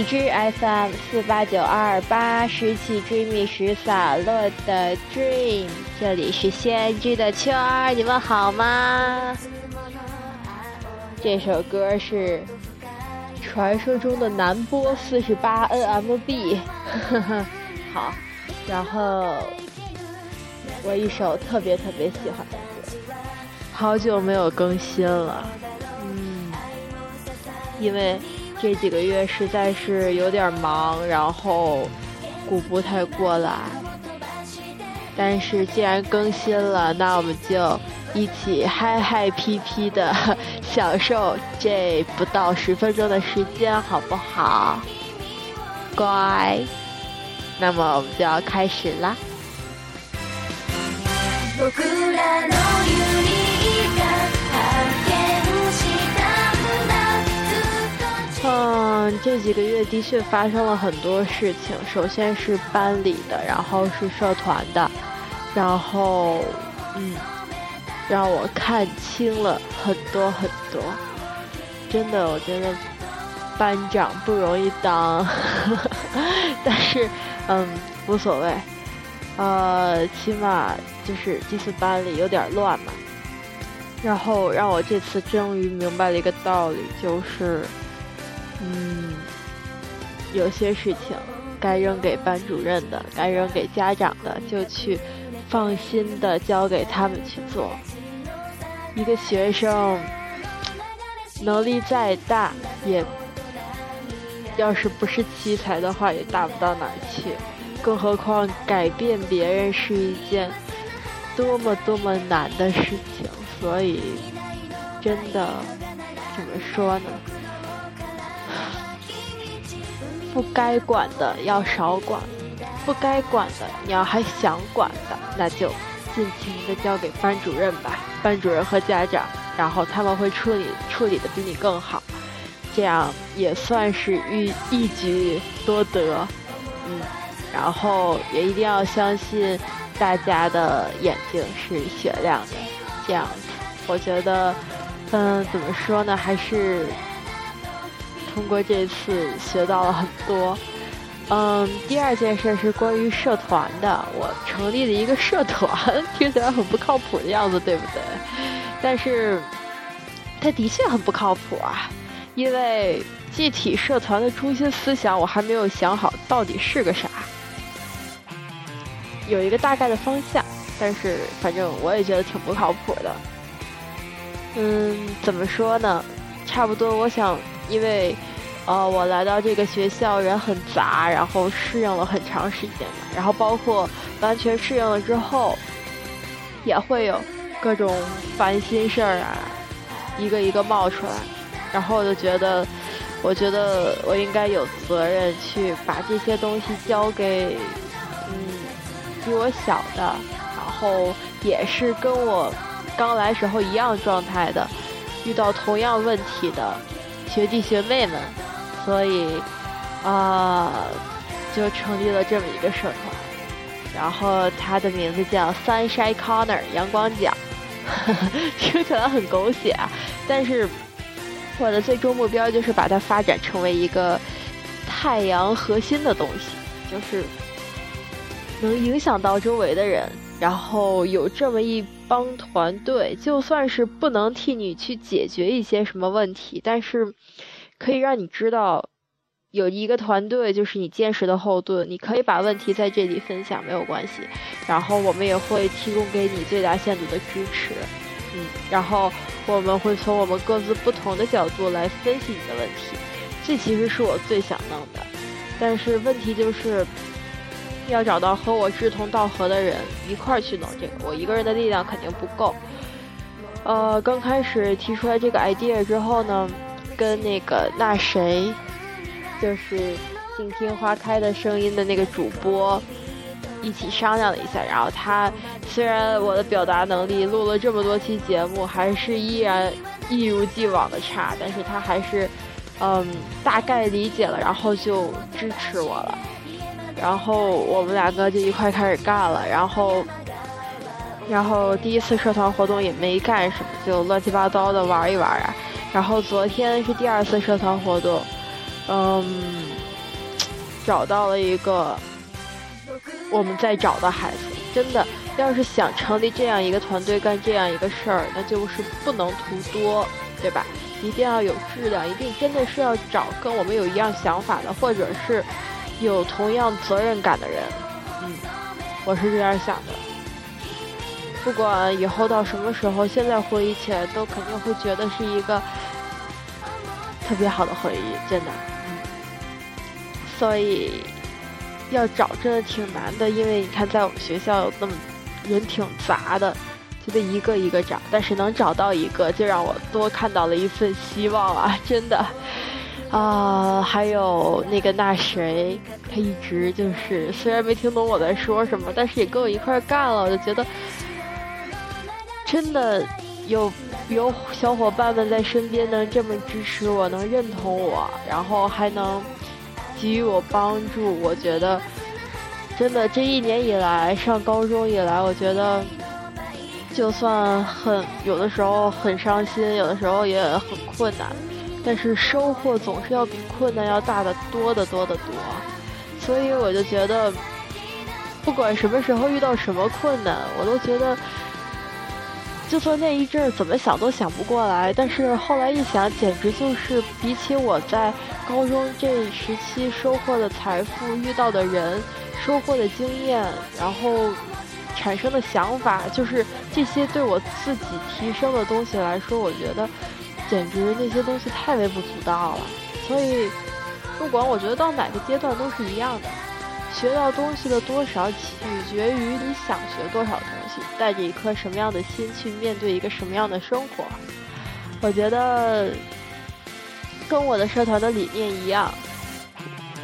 荔枝 FM 四八九二八拾起追觅时洒落的 Dream，这里是先知的秋儿，你们好吗？这首歌是传说中的南波四十八 NMB，好，然后我一首特别特别喜欢的歌，好久没有更新了，嗯，因为这几个月实在是有点忙，然后顾不太过来，但是既然更新了，那我们就。一起嗨嗨皮皮的 享受这不到十分钟的时间，好不好？乖，那么我们就要开始啦。这几个月的确发生了很多事情。首先是班里的，然后是社团的，然后嗯。让我看清了很多很多，真的，我觉得班长不容易当，但是，嗯，无所谓，呃，起码就是这次班里有点乱嘛。然后让我这次终于明白了一个道理，就是，嗯，有些事情该扔给班主任的，该扔给家长的，就去放心的交给他们去做。一个学生能力再大，也要是不是奇才的话，也大不到哪儿去。更何况改变别人是一件多么多么难的事情。所以，真的怎么说呢？不该管的要少管，不该管的你要还想管的，那就。尽情的交给班主任吧，班主任和家长，然后他们会处理处理的比你更好，这样也算是一一举多得，嗯，然后也一定要相信大家的眼睛是雪亮的，这样，我觉得，嗯，怎么说呢，还是通过这次学到了很多。嗯，第二件事是关于社团的。我成立了一个社团，听起来很不靠谱的样子，对不对？但是，它的确很不靠谱啊，因为具体社团的中心思想我还没有想好到底是个啥，有一个大概的方向，但是反正我也觉得挺不靠谱的。嗯，怎么说呢？差不多，我想，因为。呃，我来到这个学校人很杂，然后适应了很长时间嘛，然后包括完全适应了之后，也会有各种烦心事儿啊，一个一个冒出来，然后我就觉得，我觉得我应该有责任去把这些东西交给，嗯，比我小的，然后也是跟我刚来时候一样状态的，遇到同样问题的学弟学妹们。所以，啊，就成立了这么一个社团，然后它的名字叫 Sunshine Corner 阳光角，听起来很狗血啊，但是我的最终目标就是把它发展成为一个太阳核心的东西，就是能影响到周围的人，然后有这么一帮团队，就算是不能替你去解决一些什么问题，但是。可以让你知道，有一个团队就是你坚实的后盾。你可以把问题在这里分享，没有关系。然后我们也会提供给你最大限度的支持，嗯。然后我们会从我们各自不同的角度来分析你的问题。这其实是我最想弄的，但是问题就是要找到和我志同道合的人一块去弄这个。我一个人的力量肯定不够。呃，刚开始提出来这个 idea 之后呢？跟那个那谁，就是静听花开的声音的那个主播一起商量了一下，然后他虽然我的表达能力录了这么多期节目，还是依然一如既往的差，但是他还是嗯大概理解了，然后就支持我了，然后我们两个就一块开始干了，然后然后第一次社团活动也没干什么，就乱七八糟的玩一玩啊。然后昨天是第二次社团活动，嗯，找到了一个我们在找的孩子。真的，要是想成立这样一个团队干这样一个事儿，那就是不能图多，对吧？一定要有质量，一定真的是要找跟我们有一样想法的，或者是有同样责任感的人。嗯，我是这样想的。不管以后到什么时候，现在回忆起来都肯定会觉得是一个特别好的回忆，真的。嗯，所以要找真的挺难的，因为你看，在我们学校有那么人挺杂的。就得一个一个找，但是能找到一个，就让我多看到了一份希望啊！真的，啊，还有那个那谁，他一直就是虽然没听懂我在说什么，但是也跟我一块干了，我就觉得真的有有小伙伴们在身边能这么支持我，能认同我，然后还能给予我帮助，我觉得真的这一年以来，上高中以来，我觉得。就算很有的时候很伤心，有的时候也很困难，但是收获总是要比困难要大得多得多得多。所以我就觉得，不管什么时候遇到什么困难，我都觉得，就算那一阵怎么想都想不过来，但是后来一想，简直就是比起我在高中这一时期收获的财富、遇到的人、收获的经验，然后。产生的想法，就是这些对我自己提升的东西来说，我觉得简直那些东西太微不足道了。所以，不管我觉得到哪个阶段都是一样的，学到东西的多少取决于你想学多少东西，带着一颗什么样的心去面对一个什么样的生活。我觉得跟我的社团的理念一样，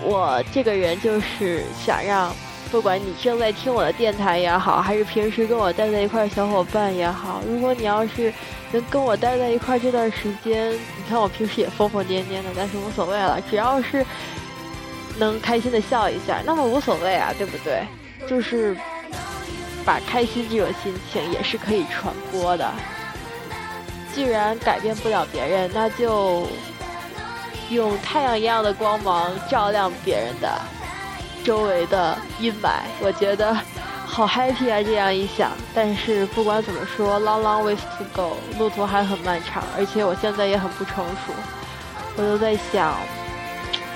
我这个人就是想让。不管你正在听我的电台也好，还是平时跟我待在一块小伙伴也好，如果你要是能跟我待在一块这段时间，你看我平时也疯疯癫癫的，但是无所谓了，只要是能开心的笑一下，那么无所谓啊，对不对？就是把开心这种心情也是可以传播的。既然改变不了别人，那就用太阳一样的光芒照亮别人的。周围的阴霾，我觉得好 happy 啊！这样一想，但是不管怎么说，long long ways to go，路途还很漫长，而且我现在也很不成熟。我都在想，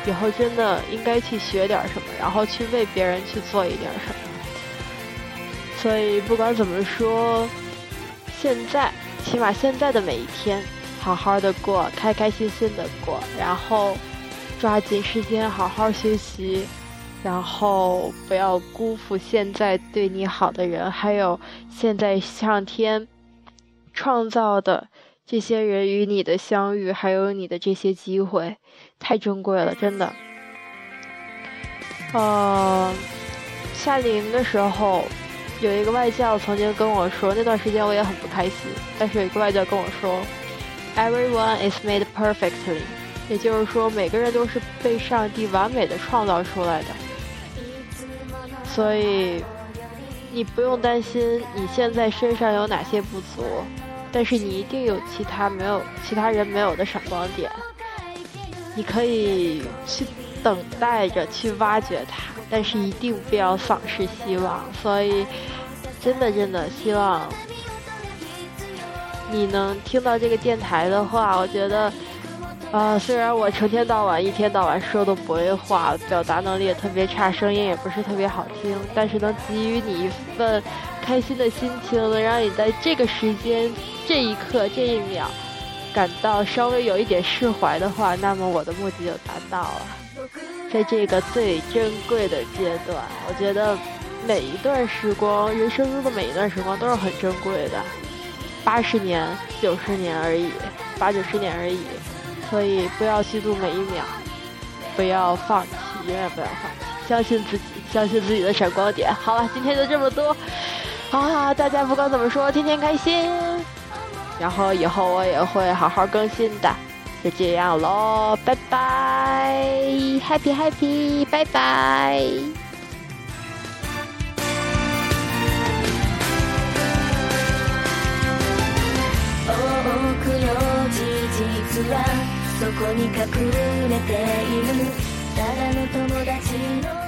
以后真的应该去学点什么，然后去为别人去做一点什么。所以不管怎么说，现在起码现在的每一天，好好的过，开开心心的过，然后抓紧时间好好学习。然后不要辜负现在对你好的人，还有现在上天创造的这些人与你的相遇，还有你的这些机会，太珍贵了，真的。呃，夏令营的时候，有一个外教曾经跟我说，那段时间我也很不开心，但是有一个外教跟我说，Everyone is made perfectly，也就是说每个人都是被上帝完美的创造出来的。所以，你不用担心你现在身上有哪些不足，但是你一定有其他没有其他人没有的闪光点，你可以去等待着去挖掘它，但是一定不要丧失希望。所以，真的真的希望你能听到这个电台的话，我觉得。啊，虽然我成天到晚、一天到晚说都不会话，表达能力也特别差，声音也不是特别好听，但是能给予你一份开心的心情，能让你在这个时间、这一刻、这一秒感到稍微有一点释怀的话，那么我的目的就达到了。在这个最珍贵的阶段，我觉得每一段时光，人生中的每一段时光都是很珍贵的，八十年、九十年而已，八九十年而已。所以不要虚度每一秒，不要放弃，永远不要放弃，相信自己，相信自己的闪光点。好了，今天就这么多，啊，大家不管怎么说，天天开心。然后以后我也会好好更新的，就这样喽，拜拜，Happy Happy，拜拜。そこに隠れている。ただの友達の